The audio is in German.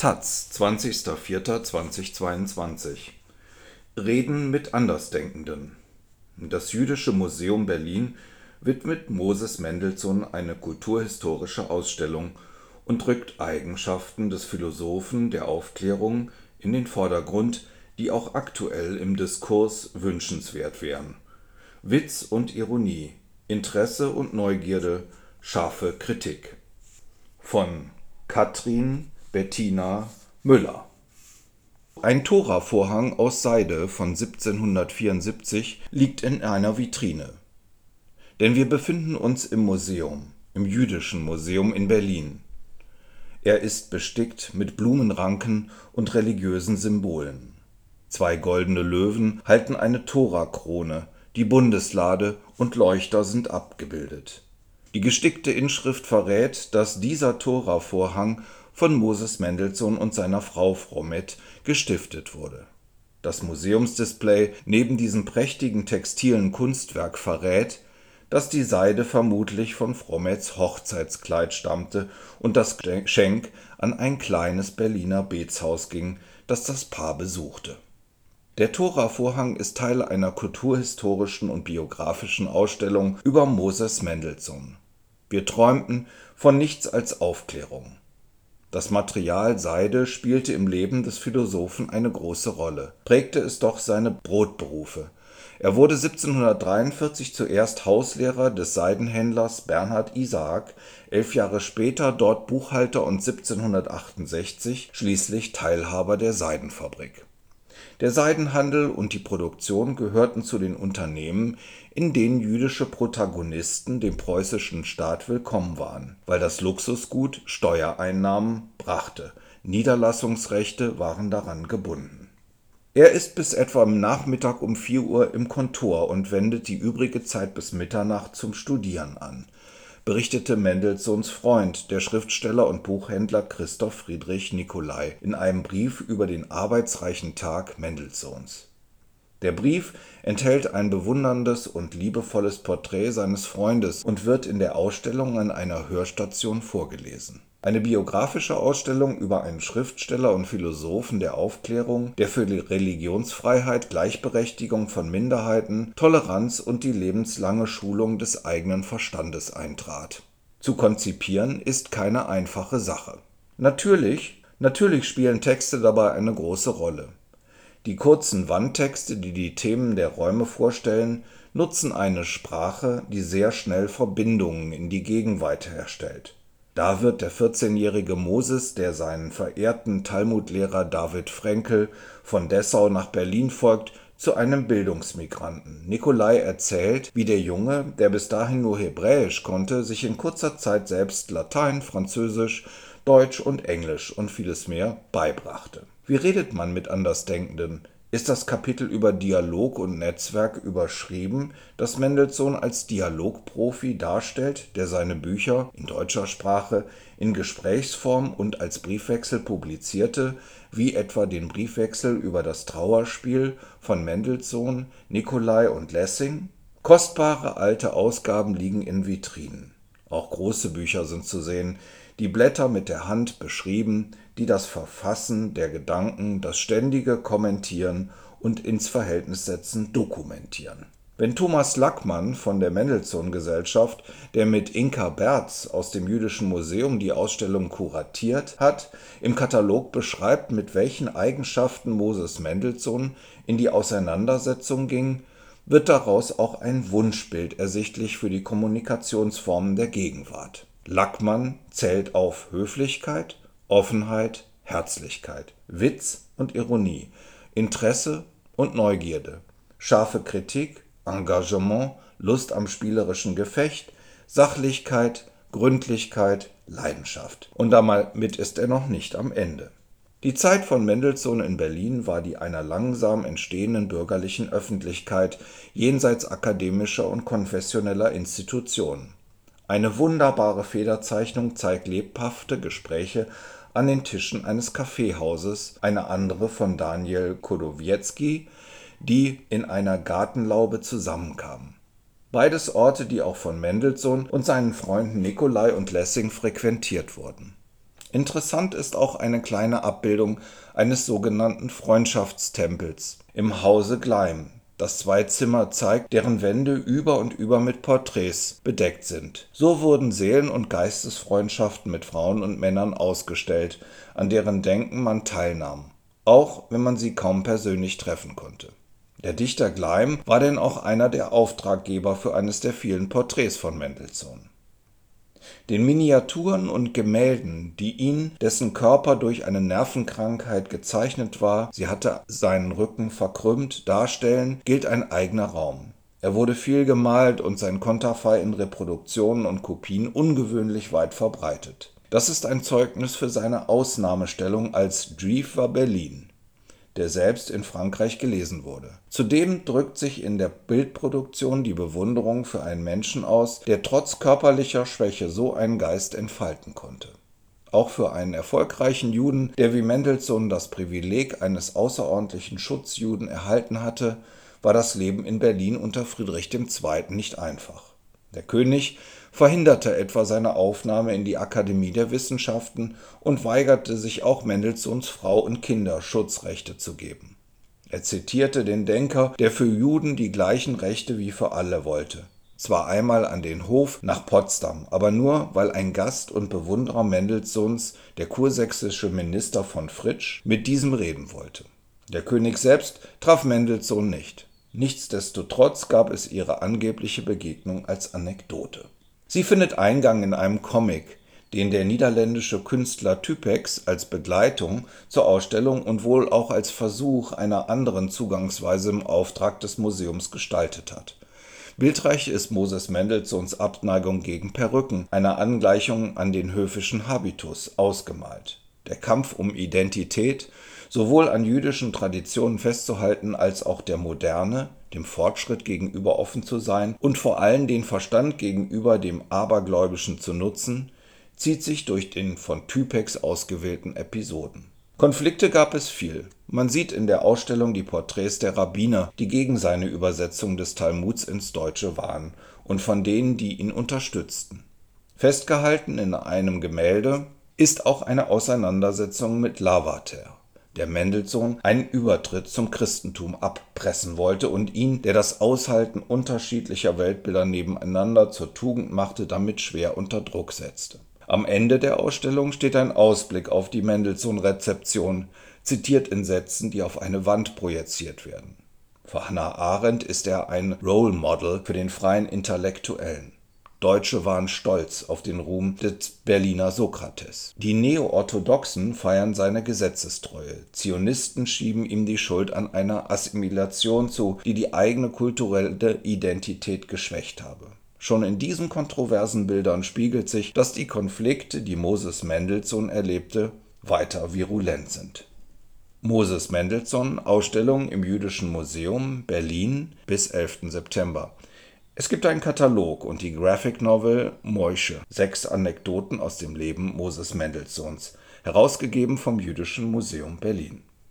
taz, 20.04.2022 Reden mit Andersdenkenden. Das Jüdische Museum Berlin widmet Moses Mendelssohn eine kulturhistorische Ausstellung und rückt Eigenschaften des Philosophen der Aufklärung in den Vordergrund, die auch aktuell im Diskurs wünschenswert wären. Witz und Ironie, Interesse und Neugierde, scharfe Kritik. Von Katrin Bettina Müller Ein Toravorhang aus Seide von 1774 liegt in einer Vitrine. Denn wir befinden uns im Museum, im Jüdischen Museum in Berlin. Er ist bestickt mit Blumenranken und religiösen Symbolen. Zwei goldene Löwen halten eine Torakrone, die Bundeslade und Leuchter sind abgebildet. Die gestickte Inschrift verrät, dass dieser Toravorhang von Moses Mendelssohn und seiner Frau Fromet gestiftet wurde. Das Museumsdisplay neben diesem prächtigen textilen Kunstwerk verrät, dass die Seide vermutlich von Frommets Hochzeitskleid stammte und das Geschenk an ein kleines Berliner Betshaus ging, das das Paar besuchte. Der Tora-Vorhang ist Teil einer kulturhistorischen und biografischen Ausstellung über Moses Mendelssohn. Wir träumten von nichts als Aufklärung. Das Material Seide spielte im Leben des Philosophen eine große Rolle, prägte es doch seine Brotberufe. Er wurde 1743 zuerst Hauslehrer des Seidenhändlers Bernhard Isaak, elf Jahre später dort Buchhalter und 1768 schließlich Teilhaber der Seidenfabrik der Seidenhandel und die Produktion gehörten zu den Unternehmen, in denen jüdische Protagonisten dem preußischen Staat willkommen waren, weil das Luxusgut Steuereinnahmen brachte, Niederlassungsrechte waren daran gebunden. Er ist bis etwa am Nachmittag um 4 Uhr im Kontor und wendet die übrige Zeit bis Mitternacht zum Studieren an berichtete Mendelssohns Freund, der Schriftsteller und Buchhändler Christoph Friedrich Nicolai in einem Brief über den arbeitsreichen Tag Mendelssohns. Der Brief enthält ein bewunderndes und liebevolles Porträt seines Freundes und wird in der Ausstellung an einer Hörstation vorgelesen eine biografische Ausstellung über einen Schriftsteller und Philosophen der Aufklärung, der für die Religionsfreiheit, Gleichberechtigung von Minderheiten, Toleranz und die lebenslange Schulung des eigenen Verstandes eintrat. Zu konzipieren ist keine einfache Sache. Natürlich, natürlich spielen Texte dabei eine große Rolle. Die kurzen Wandtexte, die die Themen der Räume vorstellen, nutzen eine Sprache, die sehr schnell Verbindungen in die Gegenwart herstellt da wird der 14-jährige Moses, der seinen verehrten Talmudlehrer David Fränkel von Dessau nach Berlin folgt, zu einem Bildungsmigranten. Nikolai erzählt, wie der Junge, der bis dahin nur Hebräisch konnte, sich in kurzer Zeit selbst Latein, Französisch, Deutsch und Englisch und vieles mehr beibrachte. Wie redet man mit Andersdenkenden? ist das Kapitel über Dialog und Netzwerk überschrieben, das Mendelssohn als Dialogprofi darstellt, der seine Bücher in deutscher Sprache in Gesprächsform und als Briefwechsel publizierte, wie etwa den Briefwechsel über das Trauerspiel von Mendelssohn, Nicolai und Lessing. Kostbare alte Ausgaben liegen in Vitrinen. Auch große Bücher sind zu sehen, die Blätter mit der Hand beschrieben, die das Verfassen der Gedanken, das ständige Kommentieren und ins Verhältnis setzen dokumentieren. Wenn Thomas Lackmann von der Mendelssohn Gesellschaft, der mit Inka Berz aus dem Jüdischen Museum die Ausstellung kuratiert hat, im Katalog beschreibt, mit welchen Eigenschaften Moses Mendelssohn in die Auseinandersetzung ging, wird daraus auch ein Wunschbild ersichtlich für die Kommunikationsformen der Gegenwart. Lackmann zählt auf Höflichkeit, Offenheit, Herzlichkeit, Witz und Ironie, Interesse und Neugierde, scharfe Kritik, Engagement, Lust am spielerischen Gefecht, Sachlichkeit, Gründlichkeit, Leidenschaft. Und damit ist er noch nicht am Ende. Die Zeit von Mendelssohn in Berlin war die einer langsam entstehenden bürgerlichen Öffentlichkeit jenseits akademischer und konfessioneller Institutionen. Eine wunderbare Federzeichnung zeigt lebhafte Gespräche an den Tischen eines Kaffeehauses, eine andere von Daniel Chodowiecki, die in einer Gartenlaube zusammenkamen. Beides Orte, die auch von Mendelssohn und seinen Freunden Nikolai und Lessing frequentiert wurden. Interessant ist auch eine kleine Abbildung eines sogenannten Freundschaftstempels im Hause Gleim, das zwei Zimmer zeigt, deren Wände über und über mit Porträts bedeckt sind. So wurden Seelen- und Geistesfreundschaften mit Frauen und Männern ausgestellt, an deren Denken man teilnahm, auch wenn man sie kaum persönlich treffen konnte. Der Dichter Gleim war denn auch einer der Auftraggeber für eines der vielen Porträts von Mendelssohn den Miniaturen und Gemälden, die ihn, dessen Körper durch eine Nervenkrankheit gezeichnet war (sie hatte seinen Rücken verkrümmt) darstellen, gilt ein eigener Raum. Er wurde viel gemalt und sein Konterfei in Reproduktionen und Kopien ungewöhnlich weit verbreitet. Das ist ein Zeugnis für seine Ausnahmestellung als war Berlin der selbst in Frankreich gelesen wurde. Zudem drückt sich in der Bildproduktion die Bewunderung für einen Menschen aus, der trotz körperlicher Schwäche so einen Geist entfalten konnte. Auch für einen erfolgreichen Juden, der wie Mendelssohn das Privileg eines außerordentlichen Schutzjuden erhalten hatte, war das Leben in Berlin unter Friedrich II. nicht einfach. Der König verhinderte etwa seine Aufnahme in die Akademie der Wissenschaften und weigerte sich auch Mendelssohns Frau und Kinder Schutzrechte zu geben. Er zitierte den Denker, der für Juden die gleichen Rechte wie für alle wollte. Zwar einmal an den Hof nach Potsdam, aber nur, weil ein Gast und Bewunderer Mendelssohns, der kursächsische Minister von Fritsch, mit diesem reden wollte. Der König selbst traf Mendelssohn nicht. Nichtsdestotrotz gab es ihre angebliche Begegnung als Anekdote Sie findet Eingang in einem Comic, den der niederländische Künstler Typex als Begleitung zur Ausstellung und wohl auch als Versuch einer anderen Zugangsweise im Auftrag des Museums gestaltet hat. Bildreich ist Moses Mendelssohns Abneigung gegen Perücken, einer Angleichung an den höfischen Habitus, ausgemalt. Der Kampf um Identität, sowohl an jüdischen Traditionen festzuhalten als auch der Moderne dem Fortschritt gegenüber offen zu sein und vor allem den Verstand gegenüber dem Abergläubischen zu nutzen, zieht sich durch den von Typex ausgewählten Episoden. Konflikte gab es viel. Man sieht in der Ausstellung die Porträts der Rabbiner, die gegen seine Übersetzung des Talmuds ins Deutsche waren, und von denen, die ihn unterstützten. Festgehalten in einem Gemälde ist auch eine Auseinandersetzung mit Lavater der Mendelssohn einen Übertritt zum Christentum abpressen wollte und ihn, der das Aushalten unterschiedlicher Weltbilder nebeneinander zur Tugend machte, damit schwer unter Druck setzte. Am Ende der Ausstellung steht ein Ausblick auf die Mendelssohn-Rezeption, zitiert in Sätzen, die auf eine Wand projiziert werden. Für Hannah Arendt ist er ein Role Model für den freien Intellektuellen Deutsche waren stolz auf den Ruhm des Berliner Sokrates. Die Neo-Orthodoxen feiern seine Gesetzestreue. Zionisten schieben ihm die Schuld an einer Assimilation zu, die die eigene kulturelle Identität geschwächt habe. Schon in diesen kontroversen Bildern spiegelt sich, dass die Konflikte, die Moses Mendelssohn erlebte, weiter virulent sind. Moses Mendelssohn Ausstellung im Jüdischen Museum Berlin bis 11. September es gibt einen Katalog und die Graphic Novel Moische, sechs Anekdoten aus dem Leben Moses Mendelssohns, herausgegeben vom Jüdischen Museum Berlin